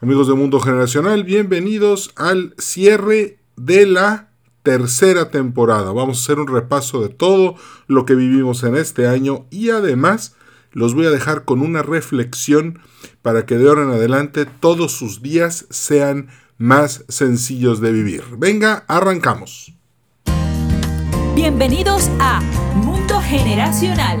Amigos de Mundo Generacional, bienvenidos al cierre de la tercera temporada. Vamos a hacer un repaso de todo lo que vivimos en este año y además los voy a dejar con una reflexión para que de ahora en adelante todos sus días sean más sencillos de vivir. Venga, arrancamos. Bienvenidos a Mundo Generacional,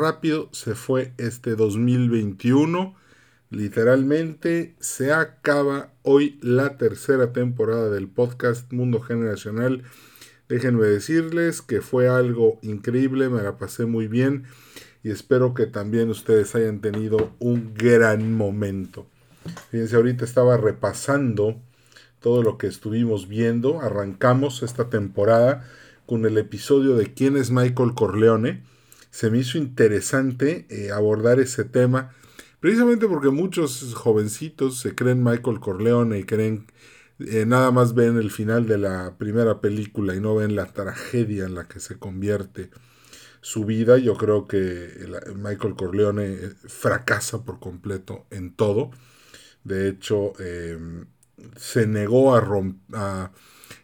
Rápido se fue este 2021. Literalmente se acaba hoy la tercera temporada del podcast Mundo Generacional. Déjenme decirles que fue algo increíble, me la pasé muy bien y espero que también ustedes hayan tenido un gran momento. Fíjense, ahorita estaba repasando todo lo que estuvimos viendo. Arrancamos esta temporada con el episodio de quién es Michael Corleone se me hizo interesante eh, abordar ese tema, precisamente porque muchos jovencitos se creen Michael Corleone y creen, eh, nada más ven el final de la primera película y no ven la tragedia en la que se convierte su vida. Yo creo que Michael Corleone eh, fracasa por completo en todo. De hecho, em, se negó a, romper,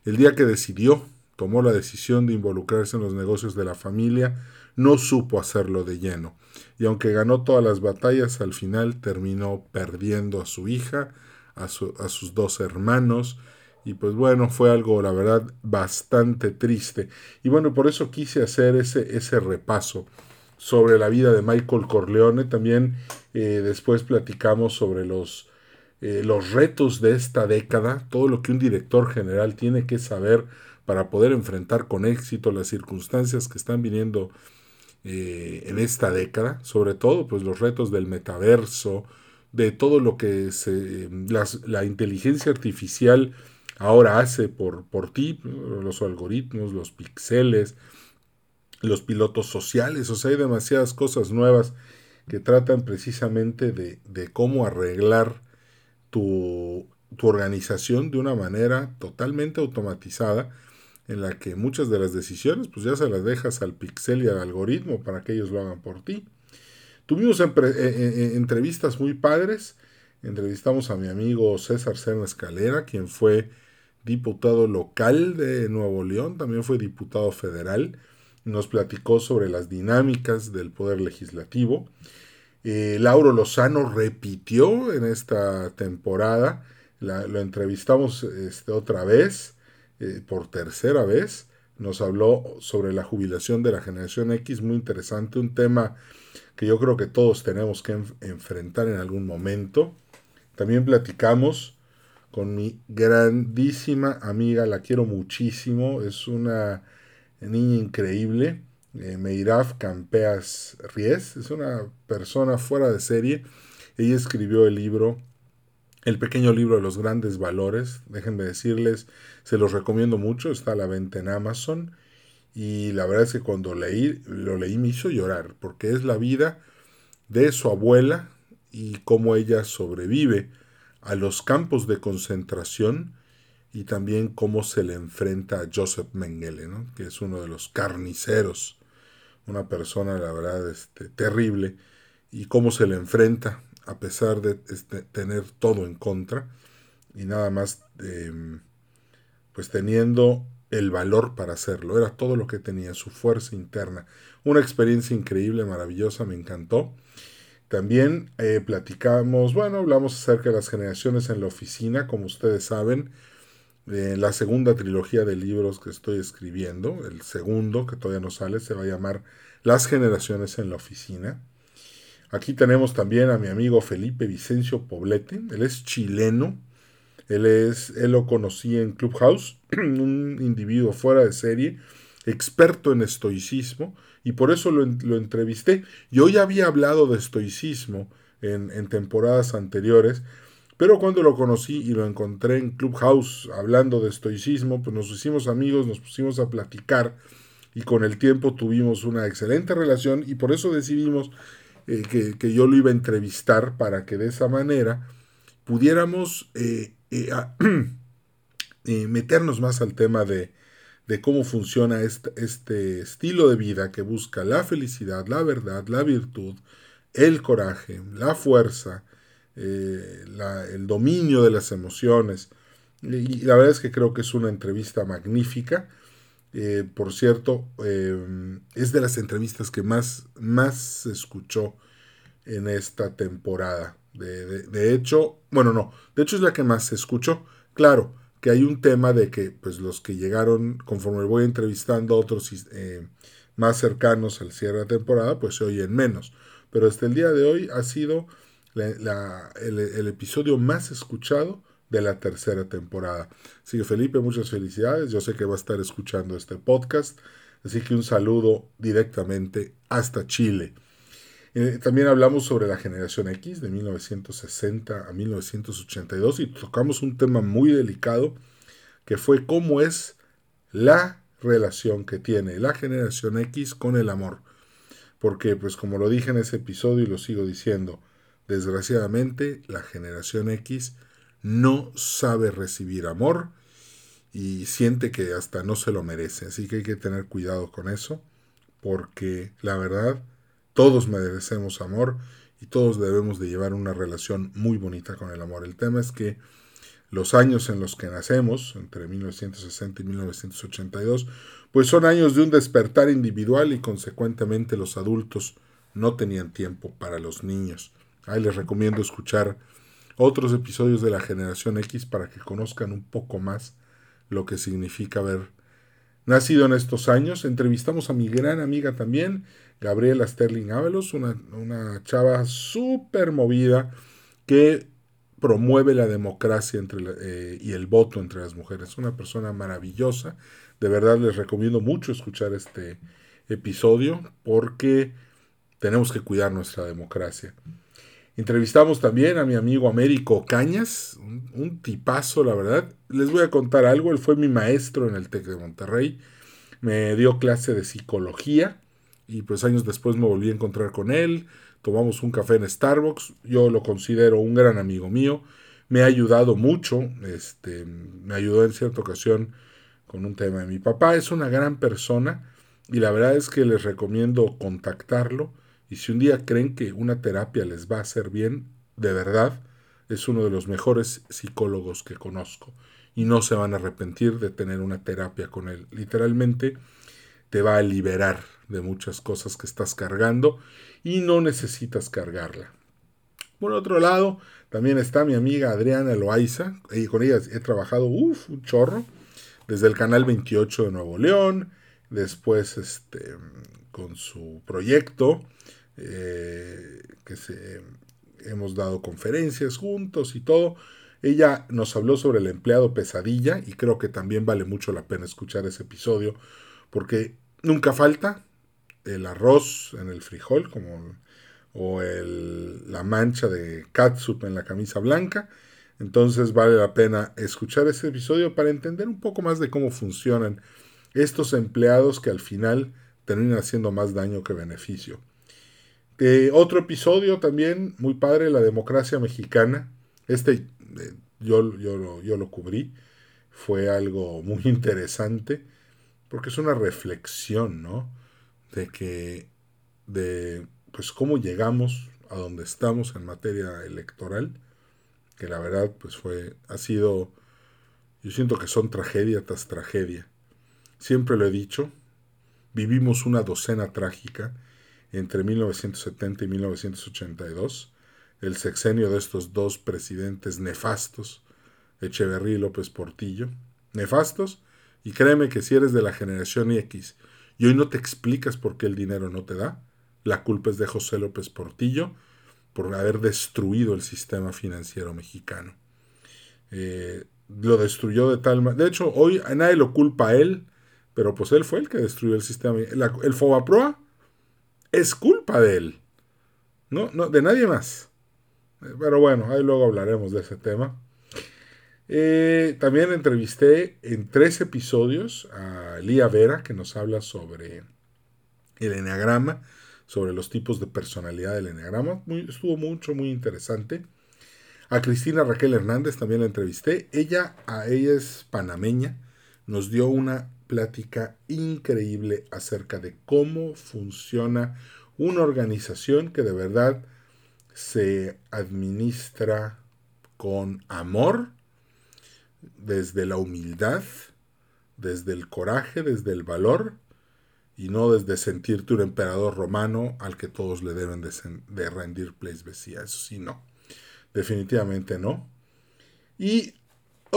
el día que decidió, tomó la decisión de involucrarse en los negocios de la familia, no supo hacerlo de lleno, y aunque ganó todas las batallas, al final terminó perdiendo a su hija, a, sus dos hermanos, y pues bueno, fue algo, la verdad, bastante triste. Y bueno, por eso quise hacer ese, ese repaso sobre la vida de Michael Corleone. También eh, después platicamos sobre los, eh, los retos de esta década, todo lo que un director general tiene que saber para poder enfrentar con éxito las circunstancias que están viniendo eh, en esta década, sobre todo pues los retos del metaverso, de todo lo que se, la inteligencia artificial ahora hace por, por ti, los algoritmos, los pixeles, los pilotos sociales, o sea, hay demasiadas cosas nuevas que tratan precisamente de, de cómo arreglar tu, tu organización de una manera totalmente automatizada en la que muchas de las decisiones pues ya se las dejas al pixel y al algoritmo para que ellos lo hagan por ti. Tuvimos eh, eh, eh, entrevistas muy padres. Entrevistamos a mi amigo César Serna Escalera, quien fue diputado local de Nuevo León, también fue diputado federal. Nos platicó sobre las dinámicas del poder legislativo. Lauro Lozano repitió en esta temporada. lo entrevistamos este, otra vez eh, por tercera vez. Nos habló sobre la jubilación de la generación X, muy interesante, un tema que yo creo que todos tenemos que enfrentar en algún momento. También platicamos con mi grandísima amiga, la quiero muchísimo, es una niña increíble, eh, Meiraf Campeas Ries, es una persona fuera de serie. Ella escribió el libro el pequeño libro de los grandes valores. Déjenme decirles, se los recomiendo mucho, está a la venta en Amazon. Y la verdad es que cuando leí, lo leí me hizo llorar, porque es la vida de su abuela y cómo ella sobrevive a los campos de concentración y también cómo se le enfrenta a Joseph Mengele, que es uno de los carniceros, una persona, la verdad, este, terrible, y cómo se le enfrenta a pesar de este, tener todo en contra y nada más em, pues teniendo el valor para hacerlo. Era todo lo que tenía, su fuerza interna. Una experiencia increíble, maravillosa, me encantó. También eh, platicamos, bueno, hablamos acerca de las generaciones en la oficina, como ustedes saben, la segunda trilogía de libros que estoy escribiendo, el segundo que todavía no sale, se va a llamar Las generaciones en la oficina. Aquí tenemos también a mi amigo Felipe Vicencio Poblete, él es chileno, él, es, él lo conocí en Clubhouse, un individuo fuera de serie, experto en estoicismo, y por eso lo, entrevisté. Yo ya había hablado de estoicismo en, en temporadas anteriores, Pero cuando lo conocí y lo encontré en Clubhouse hablando de estoicismo, pues nos hicimos amigos, nos pusimos a platicar y con el tiempo tuvimos una excelente relación y por eso decidimos eh, que, yo lo iba a entrevistar para que de esa manera pudiéramos eh, eh, meternos más al tema de, de cómo funciona este, este, estilo de vida que busca la felicidad, la verdad, la virtud, el coraje, la fuerza, eh, el dominio de las emociones. Y, la verdad es que creo que es una entrevista magnífica. Eh, por cierto, eh, es de las entrevistas que más, más se escuchó en esta temporada. De, de, hecho, bueno, no, de hecho es la que más se escuchó. Claro, que hay un tema de que pues los que llegaron conforme voy entrevistando otros eh, más cercanos al cierre de la temporada pues se oyen menos pero hasta el día de hoy ha sido el, episodio más escuchado de la tercera temporada. Así que Felipe, muchas felicidades. Yo sé que va a estar escuchando este podcast. Así que un saludo directamente hasta Chile. Eh, también hablamos sobre la generación X de 1960 a 1982 y tocamos un tema muy delicado que fue cómo es la relación que tiene la generación X con el amor. Porque, pues como lo dije en ese episodio y lo sigo diciendo, desgraciadamente la generación X no sabe recibir amor y siente que hasta no se lo merece. Así que hay que tener cuidado con eso, porque la verdad todos merecemos amor y todos debemos de llevar una relación muy bonita con el amor. El tema es que los años en los que nacemos, entre 1960 y 1982, pues son años de un despertar individual y consecuentemente los adultos no tenían tiempo para los niños. Ahí les recomiendo escuchar otros episodios de la generación X para que conozcan un poco más lo que significa haber nacido en estos años. Entrevistamos a mi gran amiga también, Gabriela Sterling Ávelos, una, una chava súper movida que promueve la democracia entre eh, y el voto entre las mujeres. Una persona maravillosa. De verdad les recomiendo mucho escuchar este episodio porque tenemos que cuidar nuestra democracia. Entrevistamos también a mi amigo Américo Cañas, un, un, tipazo, la verdad. Les voy a contar algo, él fue mi maestro en el TEC de Monterrey, me dio clase de psicología y pues años después me volví a encontrar con él, tomamos un café en Starbucks, yo lo considero un gran amigo mío, me ha ayudado mucho, este, me ayudó en cierta ocasión con un tema de mi papá, es una gran persona y la verdad es que les recomiendo contactarlo y si un día creen que una terapia les va a hacer bien, de verdad, es uno de los mejores psicólogos que conozco y no se van a arrepentir de tener una terapia con él. Literalmente te va a liberar de muchas cosas que estás cargando y no necesitas cargarla. Por otro lado, también está mi amiga Adriana Loaiza, y con ella he trabajado uf, un chorro, desde el canal 28 de Nuevo León, después este, con su proyecto, eh, que se, hemos dado conferencias juntos y todo. Ella nos habló sobre el empleado pesadilla y creo que también vale mucho la pena escuchar ese episodio porque nunca falta el arroz en el frijol como o el, la mancha de catsup en la camisa blanca. Entonces vale la pena escuchar ese episodio para entender un poco más de cómo funcionan estos empleados que al final terminan haciendo más daño que beneficio. Eh, otro episodio también muy padre, la democracia mexicana. Este eh, yo, yo, yo lo cubrí. Fue algo muy interesante porque es una reflexión, ¿no? De que, de, pues, cómo llegamos a donde estamos en materia electoral, que la verdad, pues, fue, ha sido, yo siento que son tragedia tras tragedia. Siempre lo he dicho, vivimos una docena trágica entre 1970 y 1982, el sexenio de estos dos presidentes nefastos, Echeverría y López Portillo, nefastos, y créeme que si eres de la generación X y hoy no te explicas por qué el dinero no te da, la culpa es de José López Portillo por haber destruido el sistema financiero mexicano. Eh, lo destruyó de tal manera. De hecho, hoy nadie lo culpa a él, pero pues él fue el que destruyó el sistema. el Fobaproa es culpa de él, no, no, de nadie más. Pero bueno, ahí luego hablaremos de ese tema. Eh, también entrevisté en tres episodios a Lía Vera, que nos habla sobre el eneagrama, sobre los tipos de personalidad del eneagrama. estuvo mucho, muy interesante. A Cristina Raquel Hernández también la entrevisté. Ella, a ella es panameña, nos dio una plática increíble acerca de cómo funciona una organización que de verdad se administra con amor, desde la humildad, desde el coraje, desde el valor, y no desde sentirte un emperador romano al que todos le deben de, rendir pleitesía. Eso sí, no. Definitivamente no. Y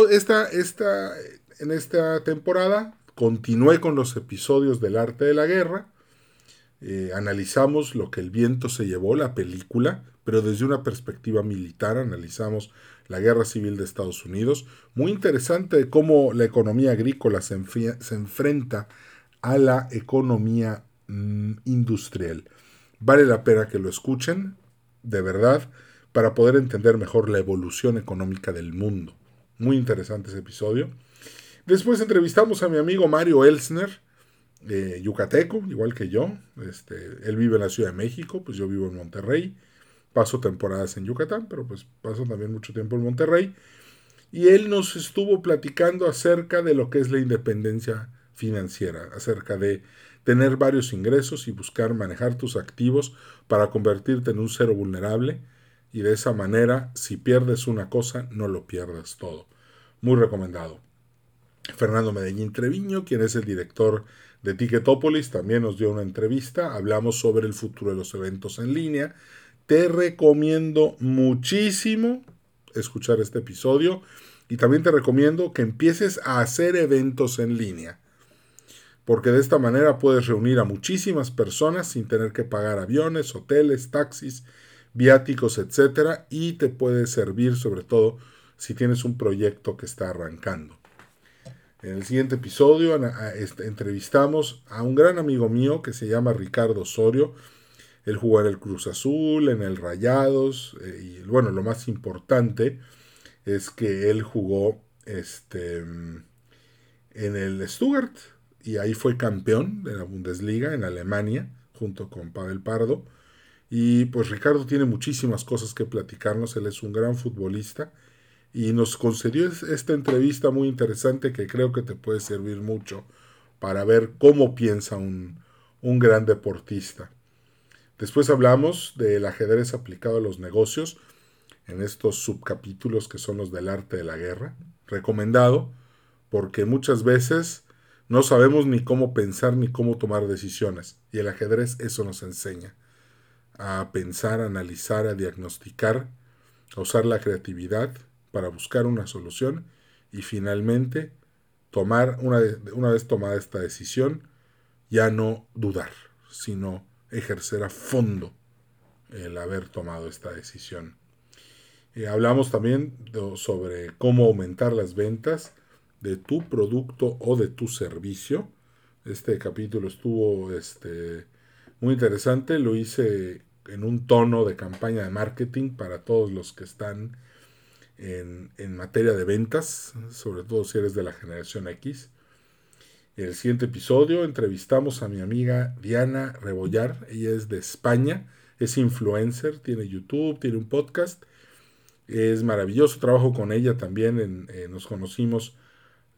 esta, esta, en esta temporada continué con los episodios del arte de la guerra. Eh, analizamos lo que el viento se llevó, la película, pero desde una perspectiva militar. Analizamos la guerra civil de Estados Unidos. Muy interesante cómo la economía agrícola se, enfrenta a la economía mm, industrial. Vale la pena que lo escuchen, de verdad, para poder entender mejor la evolución económica del mundo. Muy interesante ese episodio. Después entrevistamos a mi amigo Mario Elsner, eh, yucateco, igual que yo. Este, él vive en la Ciudad de México, pues yo vivo en Monterrey. Paso temporadas en Yucatán, pero pues paso también mucho tiempo en Monterrey. Y él nos estuvo platicando acerca de lo que es la independencia financiera, acerca de tener varios ingresos y buscar manejar tus activos para convertirte en un cero vulnerable y de esa manera, si pierdes una cosa, no lo pierdas todo. Muy recomendado. Fernando Medellín Treviño, quien es el director de Ticketopolis, también nos dio una entrevista. Hablamos sobre el futuro de los eventos en línea. Te recomiendo muchísimo escuchar este episodio y también te recomiendo que empieces a hacer eventos en línea porque de esta manera puedes reunir a muchísimas personas sin tener que pagar aviones, hoteles, taxis, viáticos, etc. Y te puede servir sobre todo si tienes un proyecto que está arrancando. En el siguiente episodio este, entrevistamos a un gran amigo mío que se llama Ricardo Osorio. Él jugó en el Cruz Azul, en el Rayados, eh, y bueno, lo más importante es que él jugó este, en el Stuttgart, y ahí fue campeón de la Bundesliga en Alemania junto con Pavel Pardo. Y pues Ricardo tiene muchísimas cosas que platicarnos, él es un gran futbolista y nos concedió esta entrevista muy interesante que creo que te puede servir mucho para ver cómo piensa un, un gran deportista. Después hablamos del ajedrez aplicado a los negocios en estos subcapítulos que son los del arte de la guerra. Recomendado porque muchas veces no sabemos ni cómo pensar ni cómo tomar decisiones, y el ajedrez eso nos enseña, a pensar, a analizar, a diagnosticar, a usar la creatividad para buscar una solución y finalmente tomar una, una vez tomada esta decisión, ya no dudar, sino ejercer a fondo el haber tomado esta decisión. Eh, hablamos también sobre cómo aumentar las ventas de tu producto o de tu servicio. Este capítulo estuvo este, muy interesante, lo hice en un tono de campaña de marketing para todos los que están en, en materia de ventas, sobre todo si eres de la generación X. En el siguiente episodio entrevistamos a mi amiga Diana Rebollar, ella es de España, es influencer, tiene YouTube, tiene un podcast, es maravilloso, trabajo con ella también, eh, nos conocimos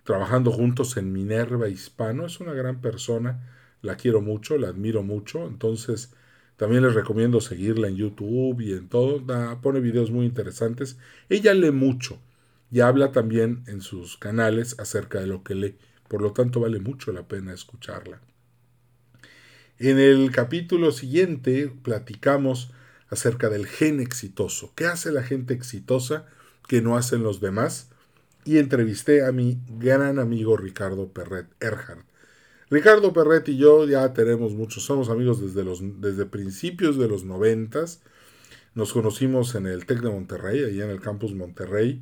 trabajando juntos en Minerva Hispano. Es una gran persona, la quiero mucho, la admiro mucho. Entonces, también les recomiendo seguirla en YouTube y en todo. Pone videos muy interesantes. Ella lee mucho y habla también en sus canales acerca de lo que lee. Por lo tanto, vale mucho la pena escucharla. En el capítulo siguiente platicamos acerca del gen exitoso. ¿Qué hace la gente exitosa que no hacen los demás? y entrevisté a mi gran amigo Ricardo Perret Erhard. Ricardo Perret y yo ya tenemos muchos, somos amigos desde, los, desde principios de los noventas. Nos conocimos en el TEC de Monterrey, allá en el campus Monterrey,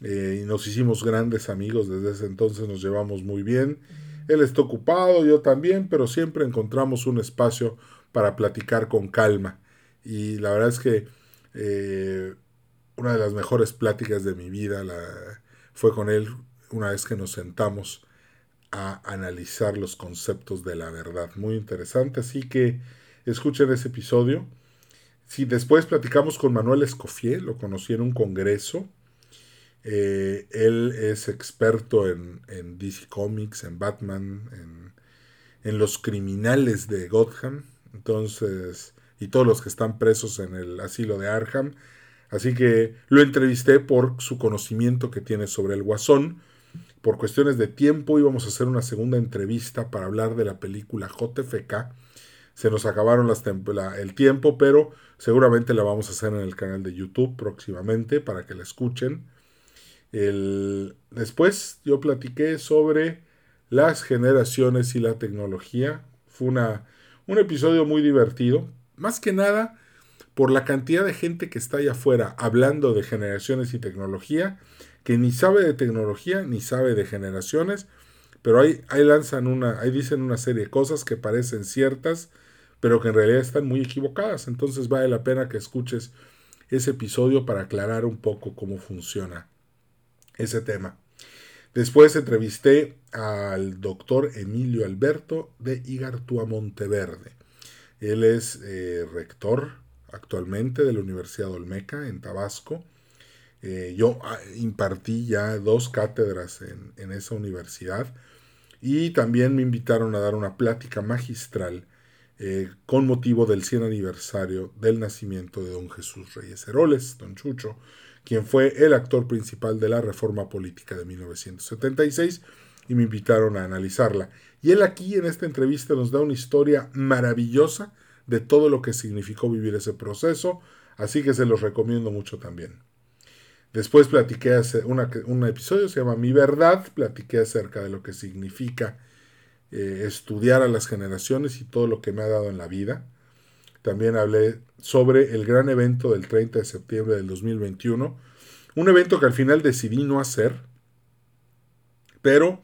eh, y nos hicimos grandes amigos desde ese entonces, nos llevamos muy bien. Él está ocupado, yo también, pero siempre encontramos un espacio para platicar con calma. Y la verdad es que eh, una de las mejores pláticas de mi vida la, fue con él una vez que nos sentamos a analizar los conceptos de la verdad. Muy interesante, así que escuchen ese episodio. Si después platicamos con Manuel Escoffier, lo conocí en un congreso. Eh, él es experto en, DC Comics, en Batman, en, en, los criminales de Gotham. Entonces, y todos los que están presos en el asilo de Arkham. Así que lo entrevisté por su conocimiento que tiene sobre el Guasón. Por cuestiones de tiempo íbamos a hacer una segunda entrevista para hablar de la película JFK. Se nos acabaron las el tiempo, pero seguramente la vamos a hacer en el canal de YouTube próximamente para que la escuchen. Después yo platiqué sobre las generaciones y la tecnología. Fue una, un episodio muy divertido. Más que nada por la cantidad de gente que está allá afuera hablando de generaciones y tecnología, que ni sabe de tecnología ni sabe de generaciones, pero ahí, ahí lanzan una, ahí dicen una serie de cosas que parecen ciertas, pero que en realidad están muy equivocadas. Entonces vale la pena que escuches ese episodio para aclarar un poco cómo funciona ese tema. Después entrevisté al doctor Emilio Alberto de Igartua Monteverde. Él es eh, rector actualmente de la Universidad Olmeca en Tabasco. Eh, yo ah, impartí ya dos cátedras en, esa universidad y también me invitaron a dar una plática magistral eh, con motivo del 100 aniversario del nacimiento de don Jesús Reyes Heroles, don Chucho, quien fue el actor principal de la reforma política de 1976 y me invitaron a analizarla. Y él aquí en esta entrevista nos da una historia maravillosa de todo lo que significó vivir ese proceso, así que se los recomiendo mucho también. Después platiqué un episodio, se llama Mi Verdad, platiqué acerca de lo que significa eh, estudiar a las generaciones y todo lo que me ha dado en la vida. También hablé sobre el gran evento del 30 de septiembre del 2021, un evento que al final decidí no hacer, pero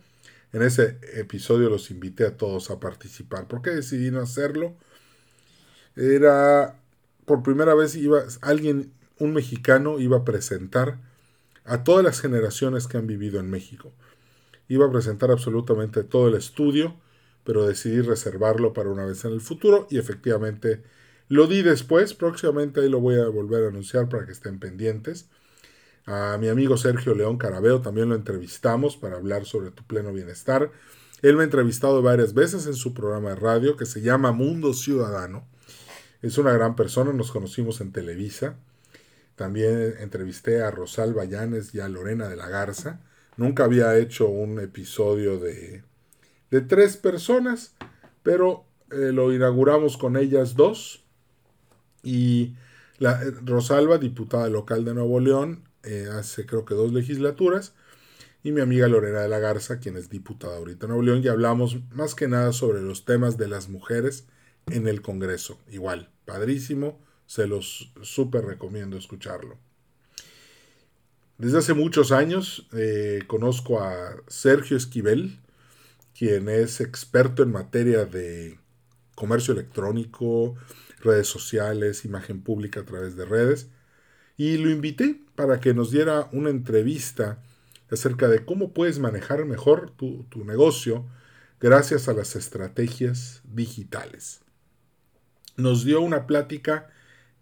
en ese episodio los invité a todos a participar. ¿Por qué decidí no hacerlo? era por primera vez iba alguien, un mexicano, iba a presentar a todas las generaciones que han vivido en México. Iba a presentar absolutamente todo el estudio, pero decidí reservarlo para una vez en el futuro y efectivamente lo di después, próximamente ahí lo voy a volver a anunciar para que estén pendientes. A mi amigo Sergio León Carabeo también lo entrevistamos para hablar sobre tu pleno bienestar. Él me ha entrevistado varias veces en su programa de radio que se llama Mundo Ciudadano es una gran persona, nos conocimos en Televisa. También entrevisté a Rosalba Llanes y a Lorena de la Garza. Nunca había hecho un episodio de, de tres personas, pero eh, lo inauguramos con ellas dos. Y la, eh, Rosalba, diputada local de Nuevo León, eh, hace creo que dos legislaturas. Y mi amiga Lorena de la Garza, quien es diputada ahorita en Nuevo León, y hablamos más que nada sobre los temas de las mujeres en el Congreso. Igual, padrísimo, se los súper recomiendo escucharlo. Desde hace muchos años eh, conozco a Sergio Esquivel, quien es experto en materia de comercio electrónico, redes sociales, imagen pública a través de redes, y lo invité para que nos diera una entrevista acerca de cómo puedes manejar mejor tu negocio gracias a las estrategias digitales nos dio una plática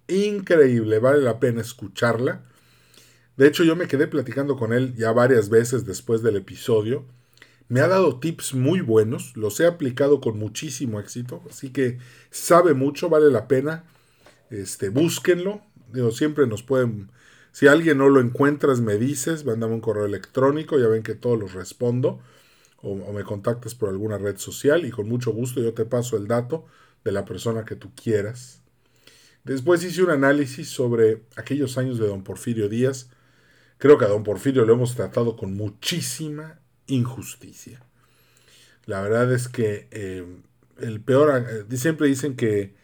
increíble, vale la pena escucharla. De hecho, yo me quedé platicando con él ya varias veces después del episodio. Me ha dado tips muy buenos, los he aplicado con muchísimo éxito, así que sabe mucho, vale la pena. Este, búsquenlo. Digo, siempre nos pueden. Si alguien no lo encuentras, me dices, mándame un correo electrónico, ya ven que todos los respondo. O me contactas por alguna red social y con mucho gusto yo te paso el dato de la persona que tú quieras. Después hice un análisis sobre aquellos años de don Porfirio Díaz. Creo que a don Porfirio lo hemos tratado con muchísima injusticia. La verdad es que eh, el peor, eh, siempre dicen que,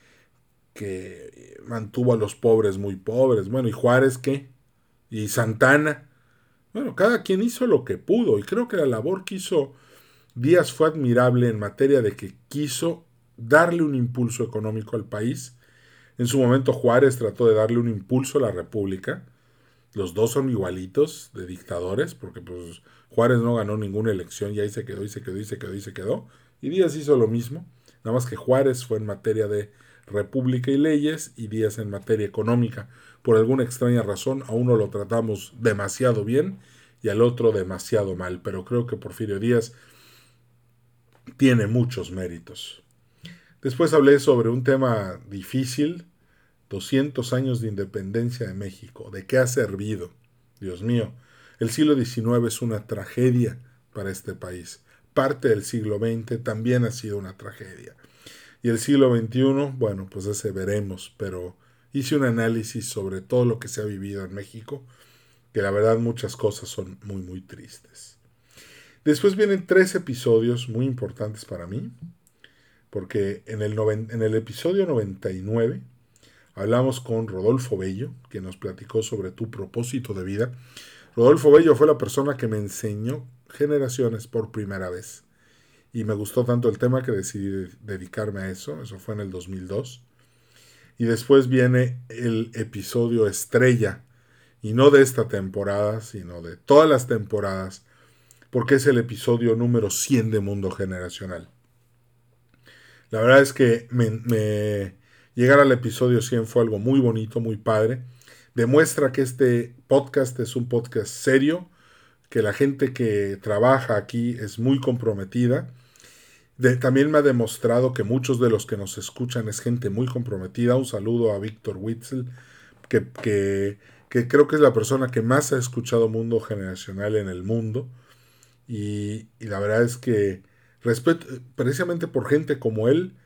que mantuvo a los pobres muy pobres. Bueno, ¿y Juárez qué? ¿Y Santana? Bueno, cada quien hizo lo que pudo y creo que la labor que hizo Díaz fue admirable en materia de que quiso darle un impulso económico al país. En su momento Juárez trató de darle un impulso a la República. Los dos son igualitos de dictadores, porque pues Juárez no ganó ninguna elección y ahí se quedó y se quedó y se quedó y se quedó. Y Díaz hizo lo mismo, nada más que Juárez fue en materia de república y leyes y Díaz en materia económica. Por alguna extraña razón a uno lo tratamos demasiado bien y al otro demasiado mal, pero creo que Porfirio Díaz tiene muchos méritos. Después hablé sobre un tema difícil, 200 años de independencia de México. ¿De qué ha servido? Dios mío, el siglo XIX es una tragedia para este país. Parte del siglo XX también ha sido una tragedia. Y el siglo XXI, bueno, pues ese veremos, pero hice un análisis sobre todo lo que se ha vivido en México, que la verdad muchas cosas son muy, muy tristes. Después vienen tres episodios muy importantes para mí, porque en el, en el episodio 99 hablamos con Rodolfo Bello, que nos platicó sobre tu propósito de vida. Rodolfo Bello fue la persona que me enseñó generaciones por primera vez. Y me gustó tanto el tema que decidí dedicarme a eso. Eso fue en el 2002. Y después viene el episodio estrella. Y no de esta temporada, sino de todas las temporadas. Porque es el episodio número 100 de Mundo Generacional. La verdad es que me, llegar al episodio 100 fue algo muy bonito, muy padre. Demuestra que este podcast es un podcast serio, que la gente que trabaja aquí es muy comprometida. también me ha demostrado que muchos de los que nos escuchan es gente muy comprometida. Un saludo a Víctor Witzel, que, que, creo que es la persona que más ha escuchado Mundo Generacional en el mundo. Y la verdad es que Precisamente por gente como él,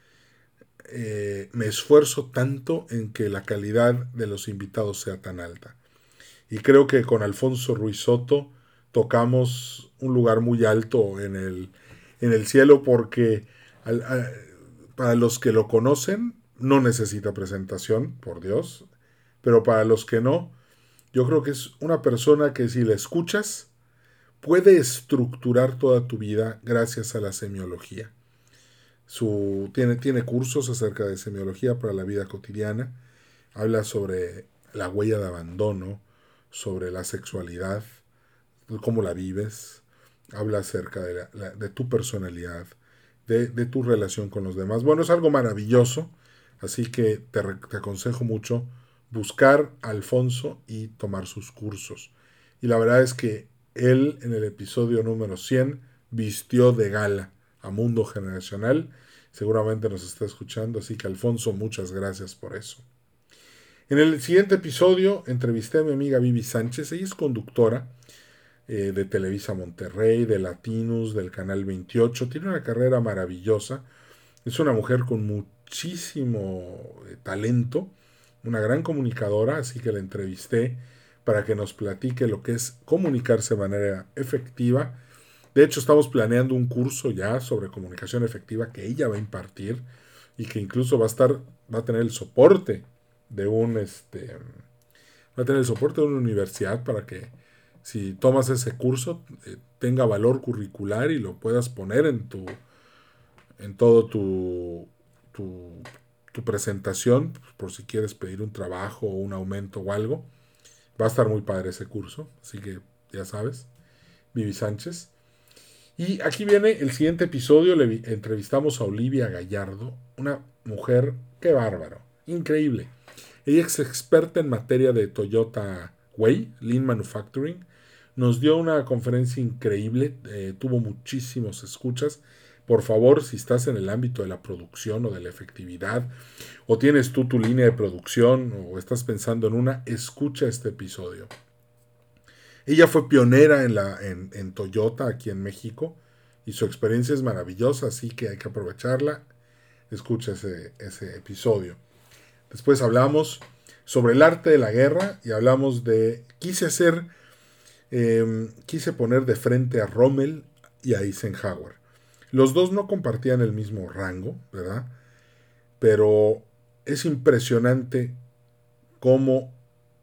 eh, me esfuerzo tanto en que la calidad de los invitados sea tan alta. Y creo que con Alfonso Ruiz Soto tocamos un lugar muy alto en el, en el cielo porque para los que lo conocen no necesita presentación, por Dios, pero para los que no, yo creo que es una persona que si la escuchas, puede estructurar toda tu vida gracias a la semiología. Su, tiene, tiene cursos acerca de semiología para la vida cotidiana. Habla sobre la huella de abandono, sobre la sexualidad, cómo la vives. Habla acerca de, de tu personalidad, de, de, tu relación con los demás. Bueno, es algo maravilloso, así que te, te aconsejo mucho buscar Alfonso y tomar sus cursos. Y la verdad es que él en el episodio número 100 vistió de gala a Mundo Generacional. Seguramente nos está escuchando, así que Alfonso, muchas gracias por eso. En el siguiente episodio entrevisté a mi amiga Vivi Sánchez. Ella es conductora eh, de Televisa Monterrey, de Latinus, del Canal 28. Tiene una carrera maravillosa. Es una mujer con muchísimo eh, talento, una gran comunicadora, así que la entrevisté para que nos platique lo que es comunicarse de manera efectiva. De hecho, estamos planeando un curso ya sobre comunicación efectiva que ella va a impartir y que incluso va a estar, va a tener el soporte de un este va a tener el soporte de una universidad para que si tomas ese curso eh, tenga valor curricular y lo puedas poner en tu en todo tu, tu, tu presentación por si quieres pedir un trabajo o un aumento o algo Va a estar muy padre ese curso, así que ya sabes, Vivi Sánchez. Y aquí viene el siguiente episodio, le entrevistamos a Olivia Gallardo, una mujer, qué bárbaro, increíble. Ella es experta en materia de Toyota Way, Lean Manufacturing. Nos dio una conferencia increíble, eh, tuvo muchísimos escuchas por favor, si estás en el ámbito de la producción o de la efectividad, o tienes tú tu línea de producción, o estás pensando en una, escucha este episodio. Ella fue pionera en, la, en, Toyota aquí en México y su experiencia es maravillosa, así que hay que aprovecharla. Escucha ese, ese episodio. Después hablamos sobre el arte de la guerra y hablamos de, quise hacer, em, quise poner de frente a Rommel y a Eisenhower. Los dos no compartían el mismo rango, ¿verdad? Pero es impresionante cómo,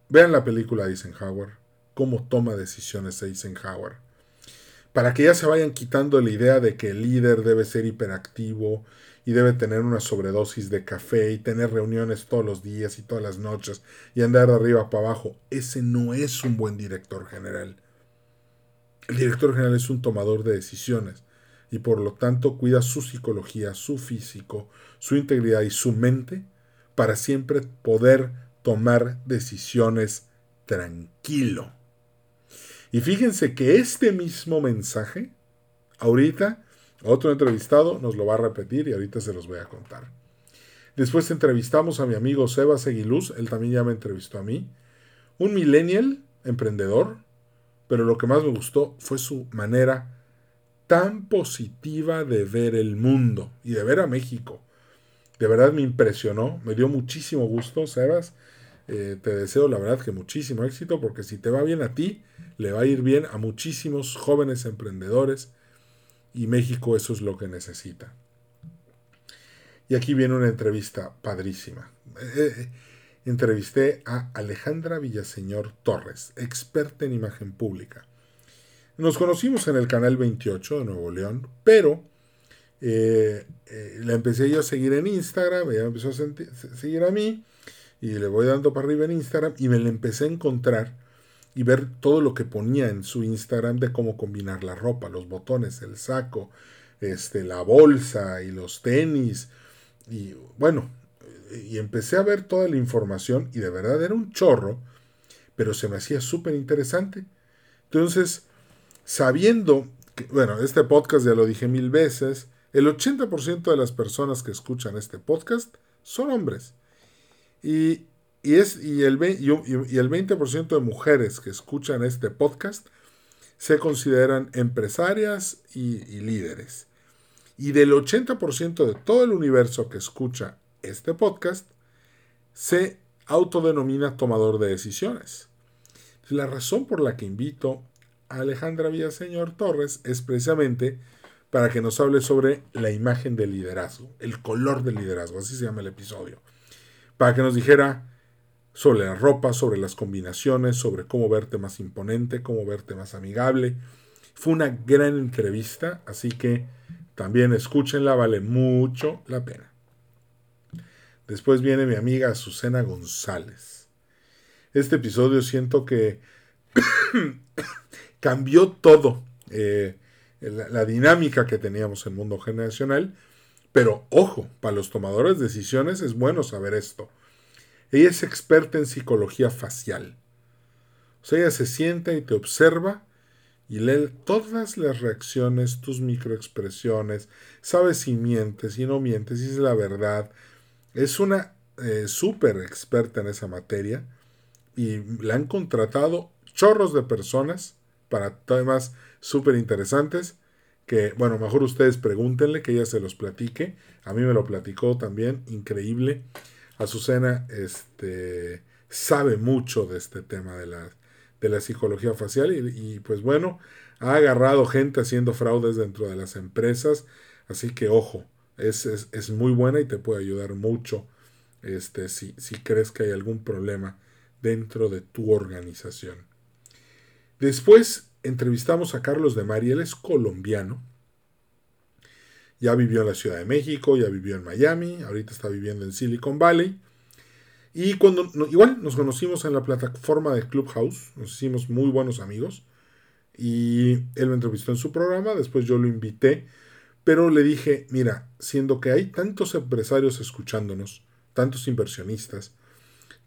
vean la película de Eisenhower, cómo toma decisiones Eisenhower. Para que ya se vayan quitando la idea de que el líder debe ser hiperactivo y debe tener una sobredosis de café y tener reuniones todos los días y todas las noches y andar de arriba para abajo. Ese no es un buen director general. El director general es un tomador de decisiones y por lo tanto cuida su psicología, su físico, su integridad y su mente para siempre poder tomar decisiones tranquilo. Y fíjense que este mismo mensaje, ahorita, otro entrevistado nos lo va a repetir y ahorita se los voy a contar. Después entrevistamos a mi amigo Seba Seguiluz, él también ya me entrevistó a mí. Un millennial emprendedor, pero lo que más me gustó fue su manera tan positiva de ver el mundo y de ver a México. De verdad me impresionó, me dio muchísimo gusto, Sebas. Eh, te deseo la verdad que muchísimo éxito porque si te va bien a ti, le va a ir bien a muchísimos jóvenes emprendedores y México eso es lo que necesita. Y aquí viene una entrevista padrísima. Eh, eh, entrevisté a Alejandra Villaseñor Torres, experta en imagen pública. Nos conocimos en el canal 28 de Nuevo León, pero eh, la empecé yo a seguir en Instagram, ella me empezó a seguir a mí, y le voy dando para arriba en Instagram, y me la empecé a encontrar y ver todo lo que ponía en su Instagram de cómo combinar la ropa, los botones, el saco, este, la bolsa y los tenis. Y bueno, y empecé a ver toda la información y de verdad era un chorro, pero se me hacía súper interesante. Entonces, sabiendo que, bueno, este podcast ya lo dije mil veces, el 80% de las personas que escuchan este podcast son hombres. Y y, es, y, el, y, el 20% de mujeres que escuchan este podcast se consideran empresarias y, y líderes. Y del 80% de todo el universo que escucha este podcast, se autodenomina tomador de decisiones. La razón por la que invito Alejandra Villaseñor Torres es precisamente para que nos hable sobre la imagen del liderazgo, el color del liderazgo, así se llama el episodio. Para que nos dijera sobre la ropa, sobre las combinaciones, sobre cómo verte más imponente, cómo verte más amigable. Fue una gran entrevista, así que también escúchenla, vale mucho la pena. Después viene mi amiga Azucena González. Este episodio siento que cambió todo, eh, la, dinámica que teníamos en el mundo generacional, pero ojo, para los tomadores de decisiones es bueno saber esto ella es experta en psicología facial. O sea, ella se sienta y te observa y lee todas las reacciones, tus microexpresiones, sabe si mientes, si no mientes, si es la verdad. Es una eh, súper experta en esa materia y la han contratado chorros de personas para temas súper interesantes que, bueno, mejor ustedes pregúntenle que ella se los platique. A mí me lo platicó también, increíble. Azucena este, sabe mucho de este tema de la, de la psicología facial y, pues bueno, ha agarrado gente haciendo fraudes dentro de las empresas, así que ojo, es, es, muy buena y te puede ayudar mucho este, si, si crees que hay algún problema dentro de tu organización. Después entrevistamos a Carlos de Mari, él es colombiano, ya vivió en la Ciudad de México, ya vivió en Miami, ahorita está viviendo en Silicon Valley. Y cuando igual nos conocimos en la plataforma de Clubhouse, nos hicimos muy buenos amigos. Y él me entrevistó en su programa, después yo lo invité, pero le dije, mira, siendo que hay tantos empresarios escuchándonos, tantos inversionistas,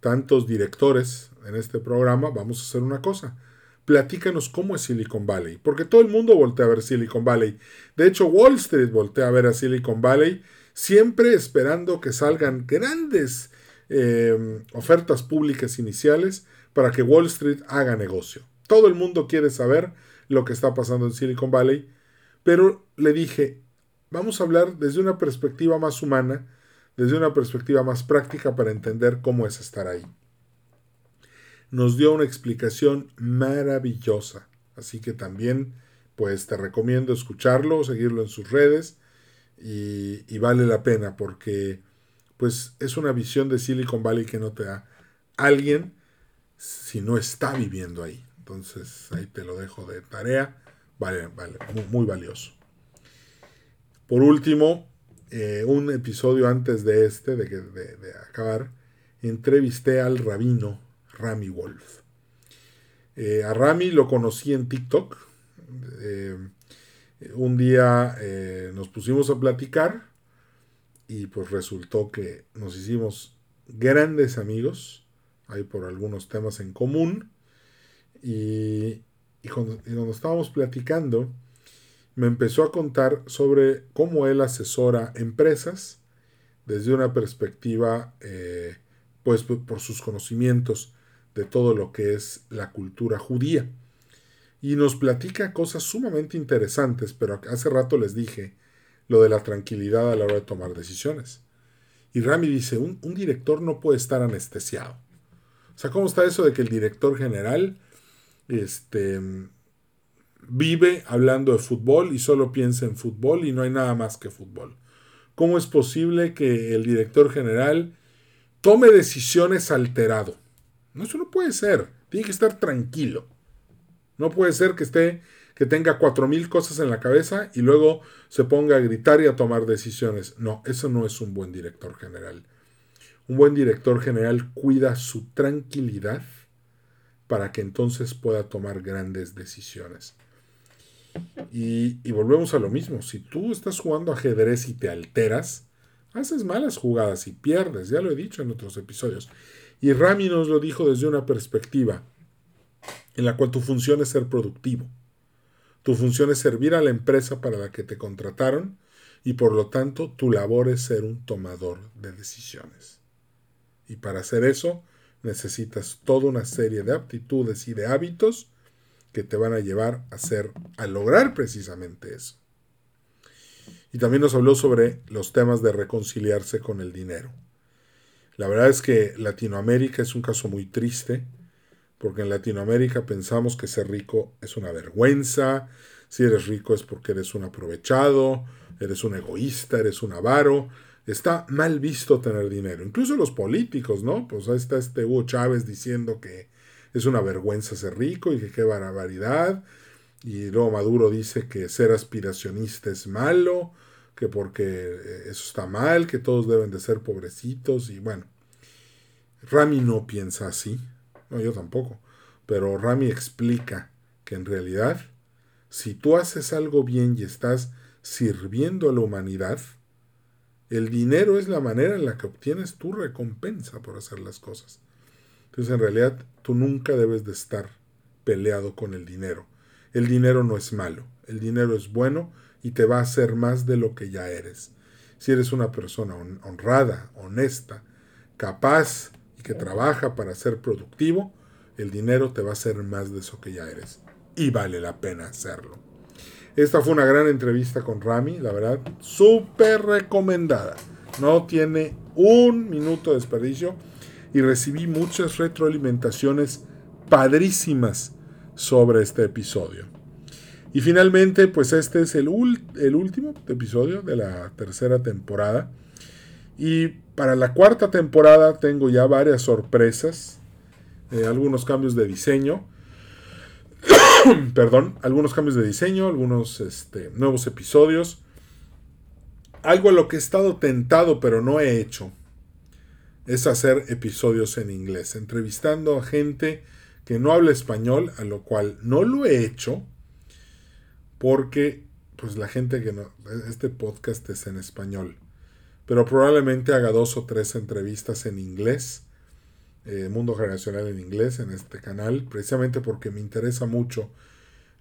tantos directores en este programa, vamos a hacer una cosa platícanos cómo es Silicon Valley, porque todo el mundo voltea a ver Silicon Valley. De hecho, Wall Street voltea a ver a Silicon Valley, siempre esperando que salgan grandes eh, ofertas públicas iniciales para que Wall Street haga negocio. Todo el mundo quiere saber lo que está pasando en Silicon Valley, pero le dije, vamos a hablar desde una perspectiva más humana, desde una perspectiva más práctica para entender cómo es estar ahí nos dio una explicación maravillosa. Así que también, pues te recomiendo escucharlo, seguirlo en sus redes y, vale la pena porque, pues es una visión de Silicon Valley que no te da alguien si no está viviendo ahí. Entonces ahí te lo dejo de tarea. Vale, vale, muy, valioso. Por último, eh, un episodio antes de este, de, de, acabar, entrevisté al rabino Rami Wolf. Eh, a Rami lo conocí en TikTok. Eh, un día nos pusimos a platicar y pues resultó que nos hicimos grandes amigos. Hay por algunos temas en común. Y, y cuando estábamos platicando, me empezó a contar sobre cómo él asesora empresas desde una perspectiva, eh, pues por sus conocimientos de todo lo que es la cultura judía. Y nos platica cosas sumamente interesantes, pero hace rato les dije lo de la tranquilidad a la hora de tomar decisiones. Y Rami dice, un, un director no puede estar anestesiado. O sea, ¿cómo está eso de que el director general este, vive hablando de fútbol y solo piensa en fútbol y no hay nada más que fútbol. ¿Cómo es posible que el director general tome decisiones alterado? No, eso no puede ser. Tiene que estar tranquilo. No puede ser que esté que tenga cuatro mil cosas en la cabeza y luego se ponga a gritar y a tomar decisiones. No, eso no es un buen director general. Un buen director general cuida su tranquilidad para que entonces pueda tomar grandes decisiones. Y, volvemos a lo mismo. Si tú estás jugando ajedrez y te alteras, haces malas jugadas y pierdes. Ya lo he dicho en otros episodios. Y Rami nos lo dijo desde una perspectiva en la cual tu función es ser productivo. Tu función es servir a la empresa para la que te contrataron y por lo tanto tu labor es ser un tomador de decisiones. Y para hacer eso necesitas toda una serie de aptitudes y de hábitos que te van a llevar a hacer, a lograr precisamente eso. Y también nos habló sobre los temas de reconciliarse con el dinero. La verdad es que Latinoamérica es un caso muy triste, porque en Latinoamérica pensamos que ser rico es una vergüenza, si eres rico es porque eres un aprovechado, eres un egoísta, eres un avaro, está mal visto tener dinero. Incluso los políticos, ¿no? Pues ahí está este Hugo Chávez diciendo que es una vergüenza ser rico y que qué barbaridad. Y luego Maduro dice que ser aspiracionista es malo, que porque eh, eso está mal, que todos deben de ser pobrecitos y bueno. Rami no piensa así, no, yo tampoco, pero Rami explica que en realidad, si tú haces algo bien y estás sirviendo a la humanidad, el dinero es la manera en la que obtienes tu recompensa por hacer las cosas. Entonces en realidad tú nunca debes de estar peleado con el dinero. El dinero no es malo, el dinero es bueno y te va a hacer más de lo que ya eres. Si eres una persona honrada, honesta, capaz y que trabaja para ser productivo, el dinero te va a hacer más de eso que ya eres. Y vale la pena hacerlo. Esta fue una gran entrevista con Rami, la verdad, súper recomendada. No tiene un minuto de desperdicio y recibí muchas retroalimentaciones padrísimas sobre este episodio. Y finalmente, pues este es el, último episodio de la tercera temporada. Y para la cuarta temporada tengo ya varias sorpresas, eh, algunos cambios de diseño. Perdón, algunos cambios de diseño, algunos este, nuevos episodios. Algo a lo que he estado tentado pero no he hecho es hacer episodios en inglés, entrevistando a gente que no habla español, a lo cual no lo he hecho porque pues la gente que no este podcast es en español, pero probablemente haga dos o tres entrevistas en inglés, eh, Mundo Generacional en inglés en este canal, precisamente porque me interesa mucho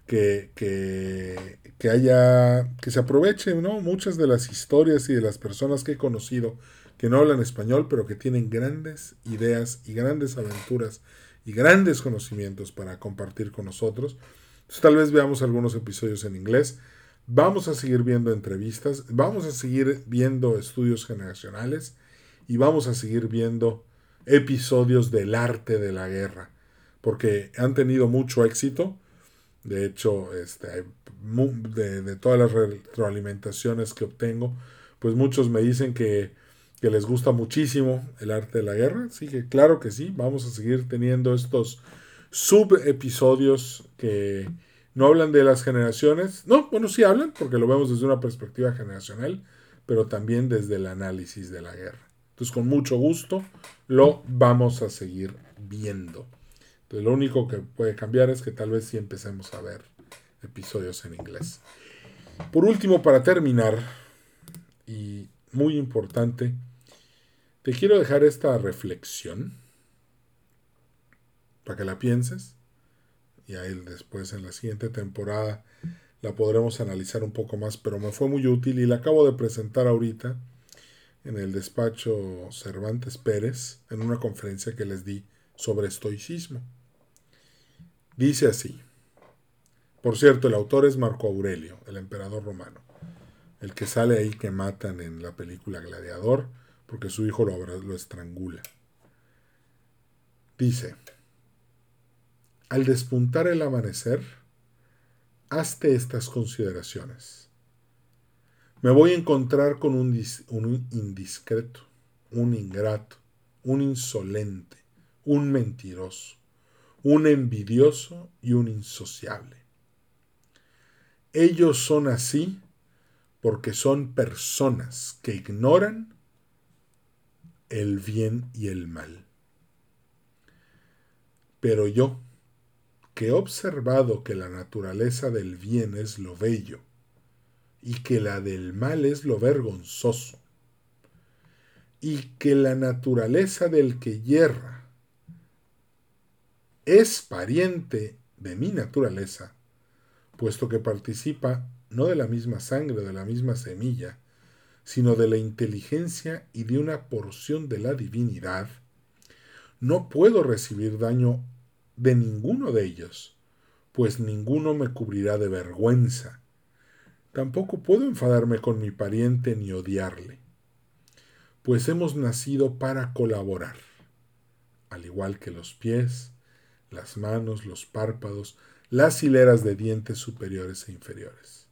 que, que, que haya, que se aprovechen ¿no? muchas de las historias y de las personas que he conocido que no hablan español, pero que tienen grandes ideas y grandes aventuras y grandes conocimientos para compartir con nosotros. Tal vez veamos algunos episodios en inglés. Vamos a seguir viendo entrevistas, vamos a seguir viendo estudios generacionales y vamos a seguir viendo episodios del arte de la guerra, porque han tenido mucho éxito. De hecho, este, de, de todas las retroalimentaciones que obtengo, pues muchos me dicen que que les gusta muchísimo el arte de la guerra. Así que claro que sí, vamos a seguir teniendo estos subepisodios que no hablan de las generaciones. No, bueno, sí hablan, porque lo vemos desde una perspectiva generacional, pero también desde el análisis de la guerra. Entonces, con mucho gusto lo vamos a seguir viendo. Entonces, lo único que puede cambiar es que tal vez sí empecemos a ver episodios en inglés. Por último, para terminar, y muy importante, te quiero dejar esta reflexión para que la pienses y ahí después en la siguiente temporada la podremos analizar un poco más, pero me fue muy útil y la acabo de presentar ahorita en el despacho Cervantes Pérez en una conferencia que les di sobre estoicismo. Dice así. Por cierto, el autor es Marco Aurelio, el emperador romano, el que sale ahí que matan en la película Gladiador porque su hijo lo, lo estrangula. Dice, al despuntar el amanecer, hazte estas consideraciones. Me voy a encontrar con un, indiscreto, un ingrato, un insolente, un mentiroso, un envidioso y un insociable. Ellos son así porque son personas que ignoran el bien y el mal. Pero yo, que he observado que la naturaleza del bien es lo bello y que la del mal es lo vergonzoso, y que la naturaleza del que yerra es pariente de mi naturaleza, puesto que participa no de la misma sangre, de la misma semilla, sino de la inteligencia y de una porción de la divinidad, no puedo recibir daño de ninguno de ellos, pues ninguno me cubrirá de vergüenza. Tampoco puedo enfadarme con mi pariente ni odiarle, pues hemos nacido para colaborar, al igual que los pies, las manos, los párpados, las hileras de dientes superiores e inferiores.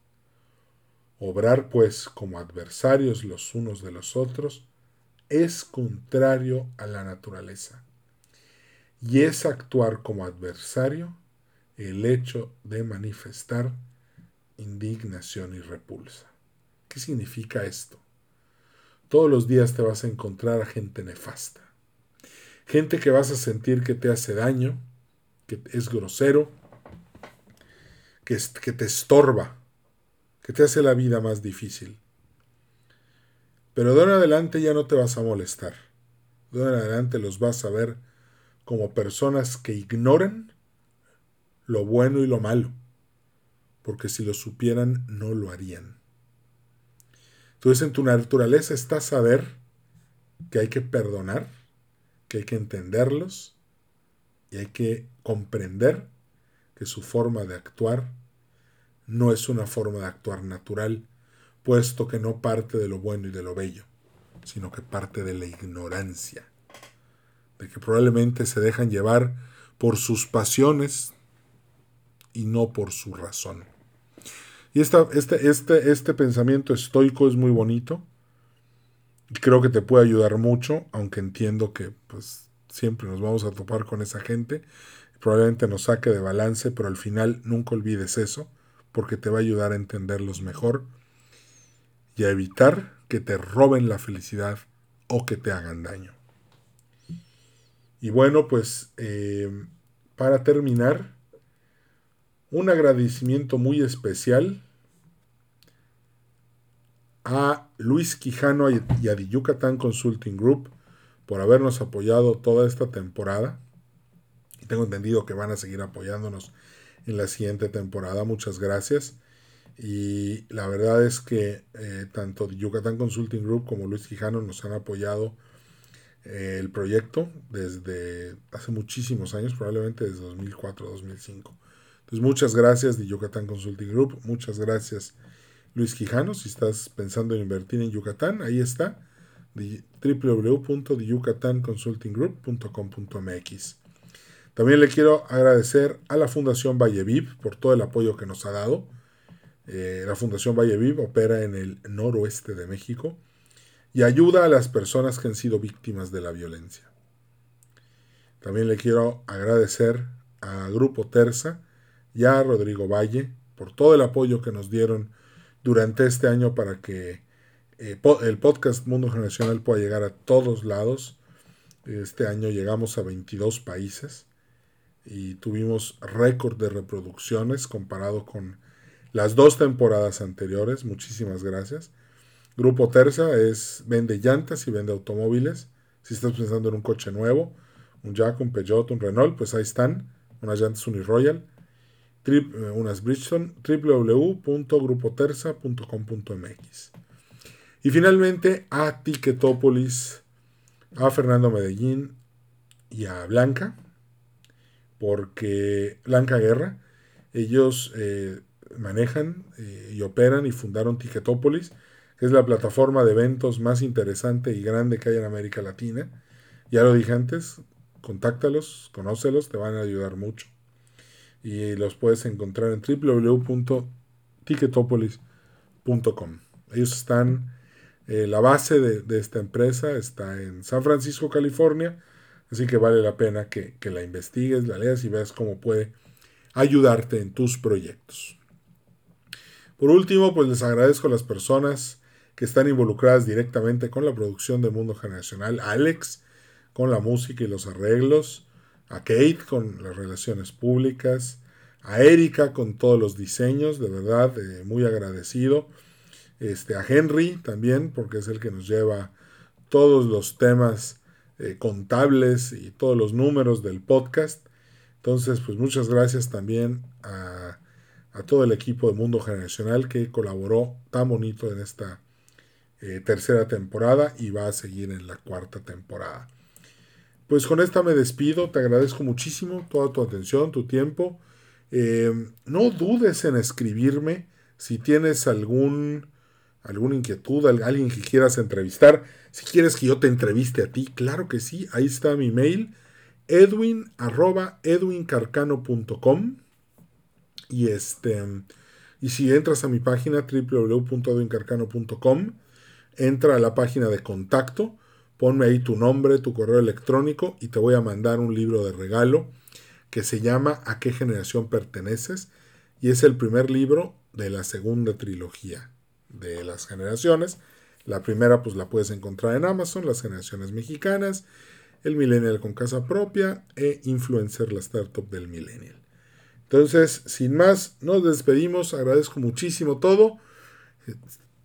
Obrar, pues, como adversarios los unos de los otros, es contrario a la naturaleza y es actuar como adversario el hecho de manifestar indignación y repulsa. ¿Qué significa esto? Todos los días te vas a encontrar a gente nefasta, gente que vas a sentir que te hace daño, que es grosero, que, te estorba, que te hace la vida más difícil. Pero de ahora en adelante ya no te vas a molestar. De ahora en adelante los vas a ver como personas que ignoran lo bueno y lo malo, porque si lo supieran no lo harían. Entonces en tu naturaleza está saber que hay que perdonar, que hay que entenderlos y hay que comprender que su forma de actuar no es una forma de actuar natural, puesto que no parte de lo bueno y de lo bello, sino que parte de la ignorancia de que probablemente se dejan llevar por sus pasiones y no por su razón. Y esta, este, este, este pensamiento estoico es muy bonito y creo que te puede ayudar mucho, aunque entiendo que pues, siempre nos vamos a topar con esa gente, probablemente nos saque de balance, pero al final nunca olvides eso, porque te va a ayudar a entenderlos mejor y a evitar que te roben la felicidad o que te hagan daño. Y bueno, pues eh, para terminar, un agradecimiento muy especial a Luis Quijano y a The Yucatán Consulting Group por habernos apoyado toda esta temporada. Y tengo entendido que van a seguir apoyándonos en la siguiente temporada. Muchas gracias. Y la verdad es que eh, tanto The Yucatán Consulting Group como Luis Quijano nos han apoyado el proyecto desde hace muchísimos años, probablemente desde 2004 2005. Entonces, muchas gracias de Yucatán Consulting Group, muchas gracias Luis Quijano, si estás pensando en invertir en Yucatán, ahí está, www.yucatanconsultinggroup.com.mx. También le quiero agradecer a la Fundación Valleviv por todo el apoyo que nos ha dado. Eh, la Fundación Valleviv opera en el noroeste de México y ayuda a las personas que han sido víctimas de la violencia. También le quiero agradecer a Grupo Terza y a Rodrigo Valle por todo el apoyo que nos dieron durante este año para que eh, el podcast Mundo Generacional pueda llegar a todos lados. Este año llegamos a 22 países y tuvimos récord de reproducciones comparado con las dos temporadas anteriores. Muchísimas gracias. Grupo Terza es vende llantas y vende automóviles. Si estás pensando en un coche nuevo, un Jack, un Peugeot, un Renault, pues ahí están. Unas llantas Uniroyal, trip, eh, unas Bridgestone, www.grupoterza.com.mx. Y finalmente a Ticketopolis, a Fernando Medellín y a Blanca, porque Blanca Guerra, ellos eh, manejan eh, y operan y fundaron Ticketopolis, es la plataforma de eventos más interesante y grande que hay en América Latina. Ya lo dije antes, contáctalos, conócelos, te van a ayudar mucho. Y los puedes encontrar en www.ticketopolis.com. Ellos están, eh, la base de, esta empresa está en San Francisco, California, así que vale la pena que, que la investigues, la leas y veas cómo puede ayudarte en tus proyectos. Por último, pues les agradezco a las personas que están involucradas directamente con la producción de Mundo Generacional, Alex con la música y los arreglos, a Kate con las relaciones públicas, a Erika con todos los diseños, de verdad, eh, muy agradecido, este, a Henry también, porque es el que nos lleva todos los temas eh, contables y todos los números del podcast. Entonces, pues muchas gracias también a, a todo el equipo de Mundo Generacional que colaboró tan bonito en esta eh, tercera temporada y va a seguir en la cuarta temporada. Pues con esta me despido, te agradezco muchísimo toda tu atención, tu tiempo. Eh, no dudes en escribirme si tienes algún, alguna inquietud, alguien que quieras entrevistar. Si quieres que yo te entreviste a ti, claro que sí, ahí está mi mail, edwin edwincarcano.com y este y si entras a mi página www.edwincarcano.com entra a la página de contacto, ponme ahí tu nombre, tu correo electrónico y te voy a mandar un libro de regalo que se llama ¿A qué generación perteneces? Y es el primer libro de la segunda trilogía de las generaciones. La primera pues la puedes encontrar en Amazon, las generaciones mexicanas, el millennial con casa propia e influencer la startup del millennial. Entonces, sin más, nos despedimos, agradezco muchísimo todo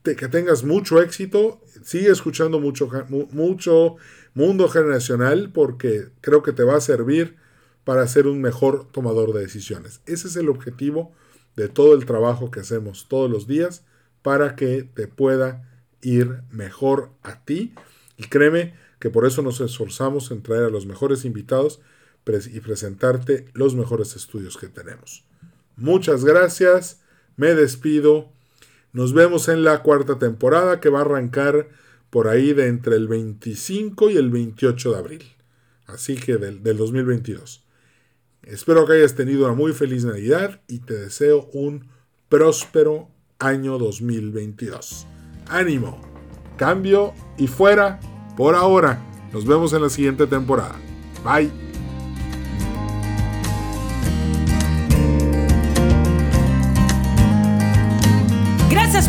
que tengas mucho éxito, sigue escuchando mucho, mucho mundo generacional porque creo que te va a servir para ser un mejor tomador de decisiones. Ese es el objetivo de todo el trabajo que hacemos todos los días para que te pueda ir mejor a ti. Y créeme que por eso nos esforzamos en traer a los mejores invitados y presentarte los mejores estudios que tenemos. Muchas gracias, me despido nos vemos en la cuarta temporada que va a arrancar por ahí de entre el 25 y el 28 de abril. Así que del, 2022. Espero que hayas tenido una muy feliz Navidad y te deseo un próspero año 2022. Ánimo, cambio y fuera por ahora. Nos vemos en la siguiente temporada. Bye.